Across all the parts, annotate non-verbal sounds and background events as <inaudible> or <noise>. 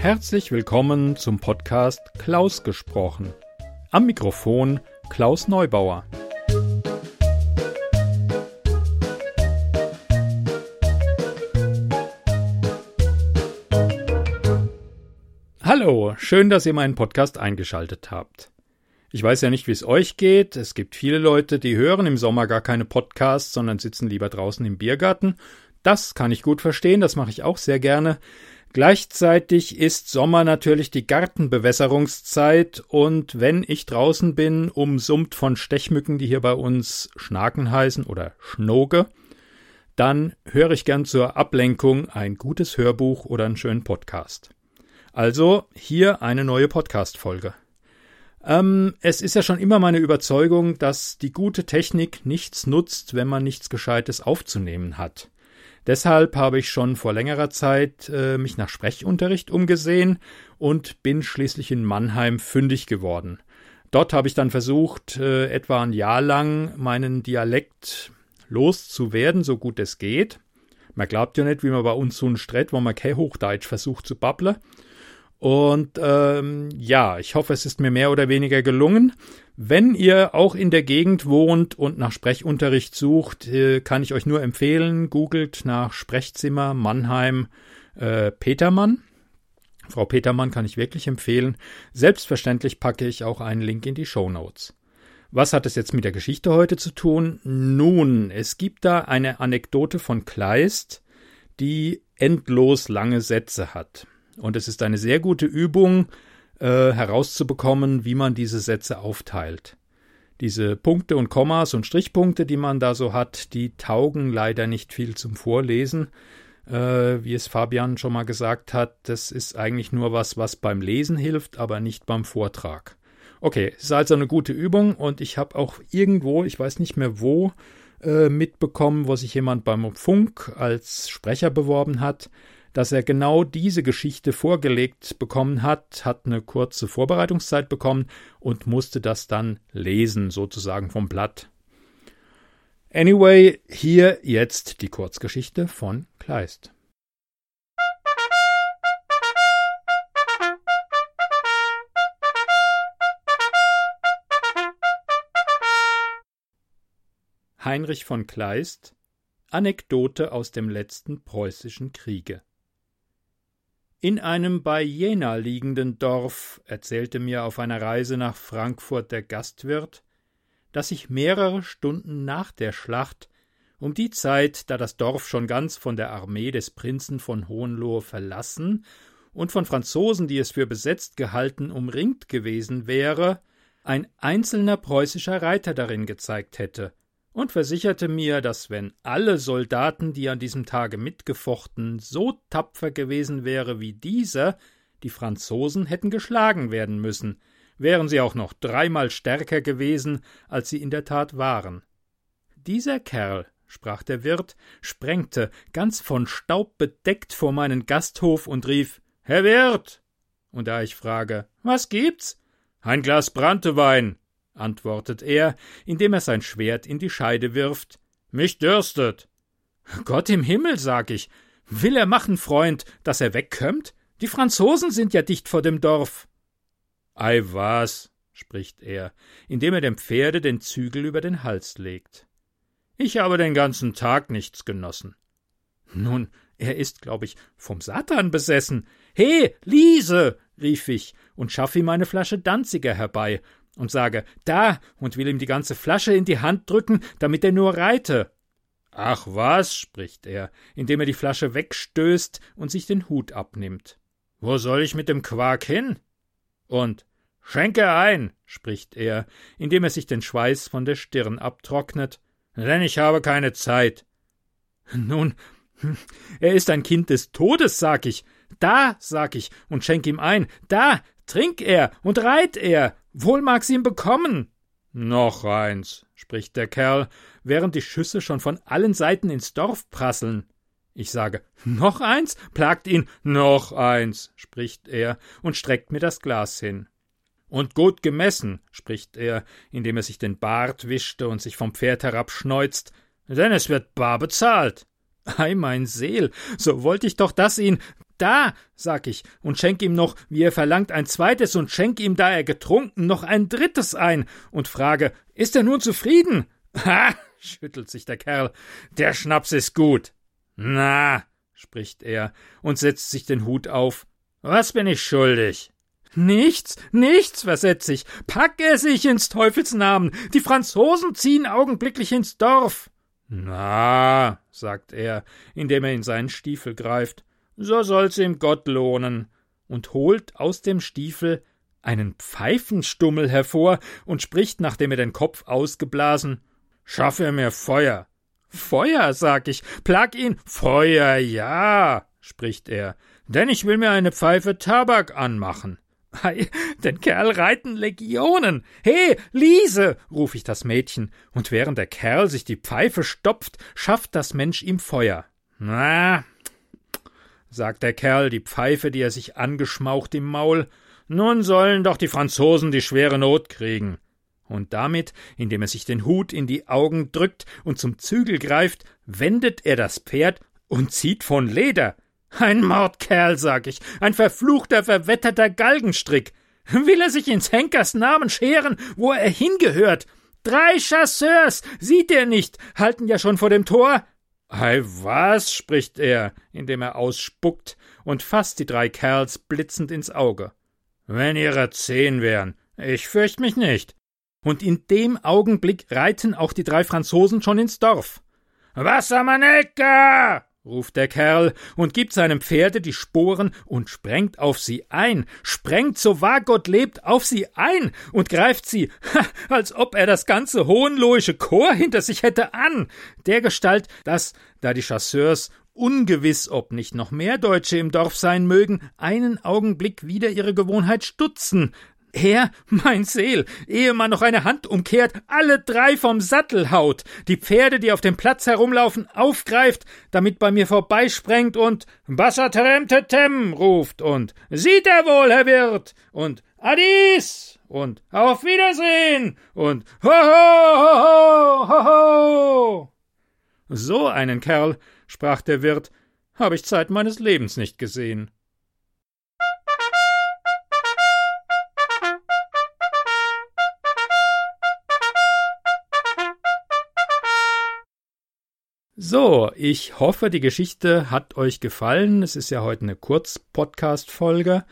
Herzlich willkommen zum Podcast Klaus gesprochen. Am Mikrofon Klaus Neubauer. Hallo, schön, dass ihr meinen Podcast eingeschaltet habt. Ich weiß ja nicht, wie es euch geht. Es gibt viele Leute, die hören im Sommer gar keine Podcasts, sondern sitzen lieber draußen im Biergarten. Das kann ich gut verstehen, das mache ich auch sehr gerne. Gleichzeitig ist Sommer natürlich die Gartenbewässerungszeit und wenn ich draußen bin, umsummt von Stechmücken, die hier bei uns Schnaken heißen oder Schnoge, dann höre ich gern zur Ablenkung ein gutes Hörbuch oder einen schönen Podcast. Also hier eine neue Podcast-Folge. Ähm, es ist ja schon immer meine Überzeugung, dass die gute Technik nichts nutzt, wenn man nichts Gescheites aufzunehmen hat. Deshalb habe ich schon vor längerer Zeit äh, mich nach Sprechunterricht umgesehen und bin schließlich in Mannheim fündig geworden. Dort habe ich dann versucht, äh, etwa ein Jahr lang meinen Dialekt loszuwerden, so gut es geht. Man glaubt ja nicht, wie man bei uns so ein Strett, wo man kein Hochdeutsch versucht zu babbeln. Und ähm, ja, ich hoffe, es ist mir mehr oder weniger gelungen. Wenn ihr auch in der Gegend wohnt und nach Sprechunterricht sucht, äh, kann ich euch nur empfehlen, googelt nach Sprechzimmer Mannheim äh, Petermann. Frau Petermann kann ich wirklich empfehlen. Selbstverständlich packe ich auch einen Link in die Show Notes. Was hat es jetzt mit der Geschichte heute zu tun? Nun, es gibt da eine Anekdote von Kleist, die endlos lange Sätze hat. Und es ist eine sehr gute Übung, äh, herauszubekommen, wie man diese Sätze aufteilt. Diese Punkte und Kommas und Strichpunkte, die man da so hat, die taugen leider nicht viel zum Vorlesen. Äh, wie es Fabian schon mal gesagt hat, das ist eigentlich nur was, was beim Lesen hilft, aber nicht beim Vortrag. Okay, es ist also eine gute Übung und ich habe auch irgendwo, ich weiß nicht mehr wo, äh, mitbekommen, wo sich jemand beim Funk als Sprecher beworben hat dass er genau diese Geschichte vorgelegt bekommen hat, hat eine kurze Vorbereitungszeit bekommen und musste das dann lesen, sozusagen vom Blatt. Anyway, hier jetzt die Kurzgeschichte von Kleist. Heinrich von Kleist Anekdote aus dem letzten preußischen Kriege in einem bei Jena liegenden Dorf erzählte mir auf einer Reise nach Frankfurt der Gastwirt, dass sich mehrere Stunden nach der Schlacht, um die Zeit, da das Dorf schon ganz von der Armee des Prinzen von Hohenlohe verlassen und von Franzosen, die es für besetzt gehalten, umringt gewesen wäre, ein einzelner preußischer Reiter darin gezeigt hätte, und versicherte mir, dass wenn alle Soldaten, die an diesem Tage mitgefochten, so tapfer gewesen wäre wie dieser, die Franzosen hätten geschlagen werden müssen, wären sie auch noch dreimal stärker gewesen, als sie in der Tat waren. Dieser Kerl, sprach der Wirt, sprengte, ganz von Staub bedeckt, vor meinen Gasthof und rief Herr Wirt. Und da ich frage Was gibt's? Ein Glas Brantewein, antwortet er, indem er sein Schwert in die Scheide wirft. Mich dürstet. Gott im Himmel, sag ich. Will er machen, Freund, dass er wegkömmt? Die Franzosen sind ja dicht vor dem Dorf. Ei was, spricht er, indem er dem Pferde den Zügel über den Hals legt. Ich habe den ganzen Tag nichts genossen. Nun, er ist, glaub ich, vom Satan besessen. He, Liese, rief ich und schaff ihm eine Flasche Danziger herbei und sage Da und will ihm die ganze Flasche in die Hand drücken, damit er nur reite. Ach was, spricht er, indem er die Flasche wegstößt und sich den Hut abnimmt. Wo soll ich mit dem Quark hin? Und Schenke ein, spricht er, indem er sich den Schweiß von der Stirn abtrocknet, denn ich habe keine Zeit. Nun, <laughs> er ist ein Kind des Todes, sag ich. Da, sag ich, und schenk ihm ein. Da, trink er und reit er. Wohl mag's ihm bekommen. Noch eins, spricht der Kerl, während die Schüsse schon von allen Seiten ins Dorf prasseln. Ich sage, noch eins? plagt ihn, noch eins, spricht er und streckt mir das Glas hin. Und gut gemessen, spricht er, indem er sich den Bart wischte und sich vom Pferd herabschneuzt, denn es wird bar bezahlt. Ei, mein Seel, so wollt ich doch das ihn, da, sag ich, und schenk ihm noch, wie er verlangt, ein zweites und schenk ihm, da er getrunken, noch ein drittes ein und frage, ist er nun zufrieden? <laughs> Ha, schüttelt sich der Kerl, der Schnaps ist gut. Na, spricht er und setzt sich den Hut auf. Was bin ich schuldig? Nichts, nichts, versetz ich. Pack er sich ins Teufelsnamen. Die Franzosen ziehen augenblicklich ins Dorf. Na, sagt er, indem er in seinen Stiefel greift, so soll's ihm Gott lohnen, und holt aus dem Stiefel einen Pfeifenstummel hervor und spricht, nachdem er den Kopf ausgeblasen, Schaffe mir Feuer. Feuer, sag ich, plag ihn. Feuer, ja, spricht er, denn ich will mir eine Pfeife Tabak anmachen. Ei, den Kerl reiten Legionen. He, Liese, ruf ich das Mädchen, und während der Kerl sich die Pfeife stopft, schafft das Mensch ihm Feuer. Na, sagt der Kerl, die Pfeife, die er sich angeschmaucht im Maul, nun sollen doch die Franzosen die schwere Not kriegen. Und damit, indem er sich den Hut in die Augen drückt und zum Zügel greift, wendet er das Pferd und zieht von Leder. Ein Mordkerl, sag ich, ein verfluchter, verwetterter Galgenstrick. Will er sich ins Henkers Namen scheren, wo er hingehört? Drei Chasseurs, sieht er nicht, halten ja schon vor dem Tor. Ei, was, spricht er, indem er ausspuckt und fasst die drei Kerls blitzend ins Auge. Wenn ihre zehn wären, ich fürcht mich nicht. Und in dem Augenblick reiten auch die drei Franzosen schon ins Dorf. Wassermanecke! Ruft der Kerl und gibt seinem Pferde die Sporen und sprengt auf sie ein, sprengt, so wahr Gott lebt, auf sie ein und greift sie, ha, als ob er das ganze hohenlohische Chor hinter sich hätte an, dergestalt, dass, da die Chasseurs ungewiss, ob nicht noch mehr Deutsche im Dorf sein mögen, einen Augenblick wieder ihre Gewohnheit stutzen, er, mein Seel, ehe man noch eine Hand umkehrt, alle drei vom Sattel haut, die Pferde, die auf dem Platz herumlaufen, aufgreift, damit bei mir vorbeisprengt und Bassaterem ruft und Sieht er wohl, Herr Wirt und Adis und Auf Wiedersehen und Ho ho ho ho ho. So einen Kerl, sprach der Wirt, habe ich Zeit meines Lebens nicht gesehen. So, ich hoffe, die Geschichte hat euch gefallen. Es ist ja heute eine Kurz-Podcast-Folge.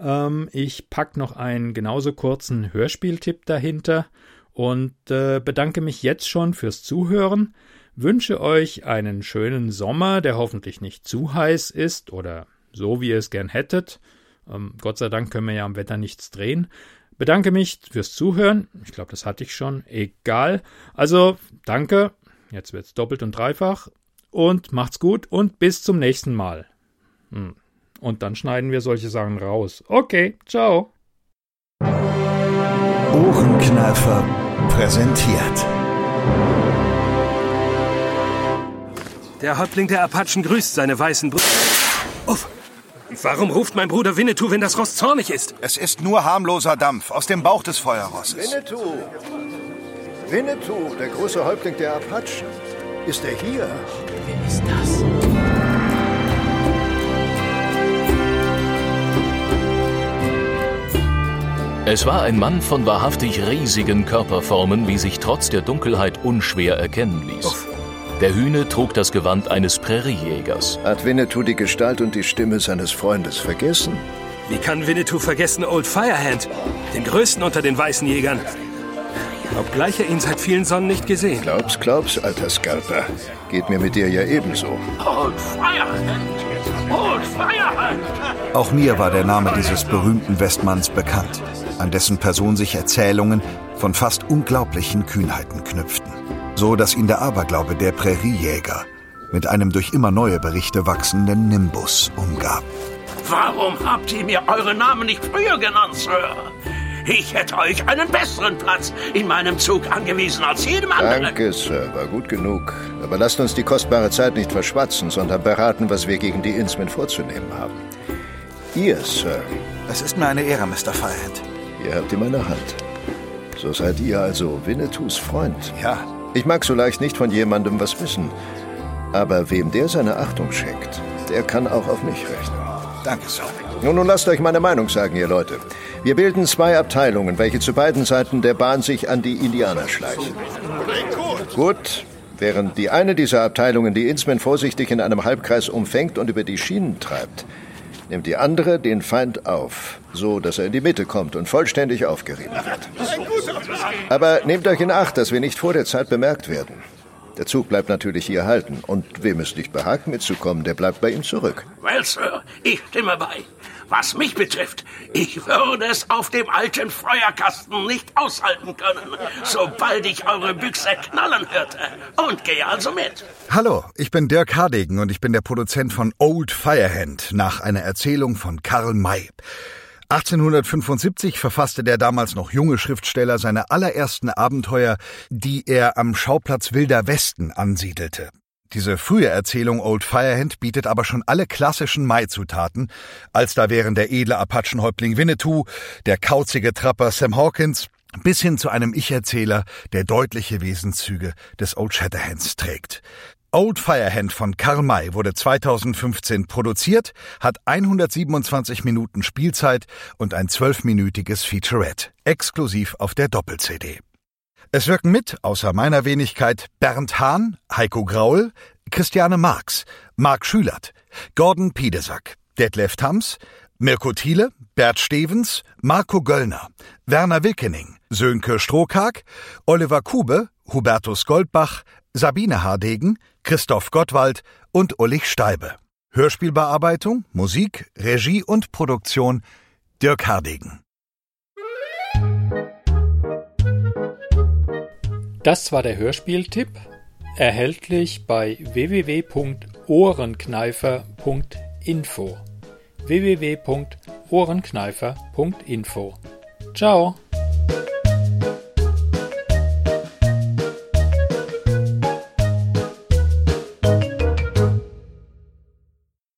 Ähm, ich packe noch einen genauso kurzen Hörspieltipp dahinter und äh, bedanke mich jetzt schon fürs Zuhören. Wünsche euch einen schönen Sommer, der hoffentlich nicht zu heiß ist oder so, wie ihr es gern hättet. Ähm, Gott sei Dank können wir ja am Wetter nichts drehen. Bedanke mich fürs Zuhören. Ich glaube, das hatte ich schon. Egal. Also, danke Jetzt wird's doppelt und dreifach. Und macht's gut und bis zum nächsten Mal. Hm. Und dann schneiden wir solche Sachen raus. Okay, ciao. Ohrenkneifer präsentiert. Der Häuptling der Apachen grüßt seine weißen Brüder. Uff. Warum ruft mein Bruder Winnetou, wenn das Ross zornig ist? Es ist nur harmloser Dampf aus dem Bauch des Feuerrosses. Winnetou! Winnetou, der große Häuptling der Apachen. Ist er hier? Wer ist das? Es war ein Mann von wahrhaftig riesigen Körperformen, wie sich trotz der Dunkelheit unschwer erkennen ließ. Der Hühne trug das Gewand eines Präriejägers. Hat Winnetou die Gestalt und die Stimme seines Freundes vergessen? Wie kann Winnetou vergessen Old Firehand, den größten unter den weißen Jägern? Obgleich er ihn seit vielen Sonnen nicht gesehen. Glaub's, glaub's, alter Scalper. Geht mir mit dir ja ebenso. Old Firehand! Old Firehand! Auch mir war der Name dieses berühmten Westmanns bekannt, an dessen Person sich Erzählungen von fast unglaublichen Kühnheiten knüpften. So dass ihn der Aberglaube der Präriejäger mit einem durch immer neue Berichte wachsenden Nimbus umgab. Warum habt ihr mir eure Namen nicht früher genannt, Sir? Ich hätte euch einen besseren Platz in meinem Zug angewiesen als jedem anderen. Danke, Sir, war gut genug. Aber lasst uns die kostbare Zeit nicht verschwatzen, sondern beraten, was wir gegen die Innsmen vorzunehmen haben. Ihr, Sir. Es ist mir eine Ehre, Mr. Firehand. Ihr habt ihm eine Hand. So seid ihr also Winnetous Freund. Ja. Ich mag so leicht nicht von jemandem was wissen. Aber wem der seine Achtung schenkt, der kann auch auf mich rechnen. Danke, Sir. Nun, nun lasst euch meine Meinung sagen, ihr Leute. Wir bilden zwei Abteilungen, welche zu beiden Seiten der Bahn sich an die Indianer schleichen. Gut, während die eine dieser Abteilungen die Innsmen vorsichtig in einem Halbkreis umfängt und über die Schienen treibt, nimmt die andere den Feind auf, so dass er in die Mitte kommt und vollständig aufgerieben wird. Aber nehmt euch in Acht, dass wir nicht vor der Zeit bemerkt werden. Der Zug bleibt natürlich hier halten. Und wem es nicht behagt, mitzukommen, der bleibt bei ihm zurück. Well, Sir, ich stimme bei. Was mich betrifft, ich würde es auf dem alten Feuerkasten nicht aushalten können, sobald ich eure Büchse knallen hörte. Und gehe also mit. Hallo, ich bin Dirk Hardegen und ich bin der Produzent von Old Firehand nach einer Erzählung von Karl May. 1875 verfasste der damals noch junge Schriftsteller seine allerersten Abenteuer, die er am Schauplatz Wilder Westen ansiedelte. Diese frühe Erzählung Old Firehand bietet aber schon alle klassischen Mai-Zutaten, als da wären der edle Apachenhäuptling Winnetou, der kauzige Trapper Sam Hawkins, bis hin zu einem Ich-Erzähler, der deutliche Wesenszüge des Old Shatterhands trägt. Old Firehand von Karl May wurde 2015 produziert, hat 127 Minuten Spielzeit und ein zwölfminütiges Featurette, exklusiv auf der Doppel-CD. Es wirken mit, außer meiner Wenigkeit, Bernd Hahn, Heiko Graul, Christiane Marx, Marc Schülert, Gordon Piedesack, Detlef Thams, Mirko Thiele, Bert Stevens, Marco Göllner, Werner Wilkening, Sönke Strohkag, Oliver Kube, Hubertus Goldbach, Sabine Hardegen, Christoph Gottwald und Ulrich Steibe. Hörspielbearbeitung, Musik, Regie und Produktion Dirk Hardegen. Das war der Hörspieltipp, erhältlich bei www.ohrenkneifer.info. www.ohrenkneifer.info. Ciao!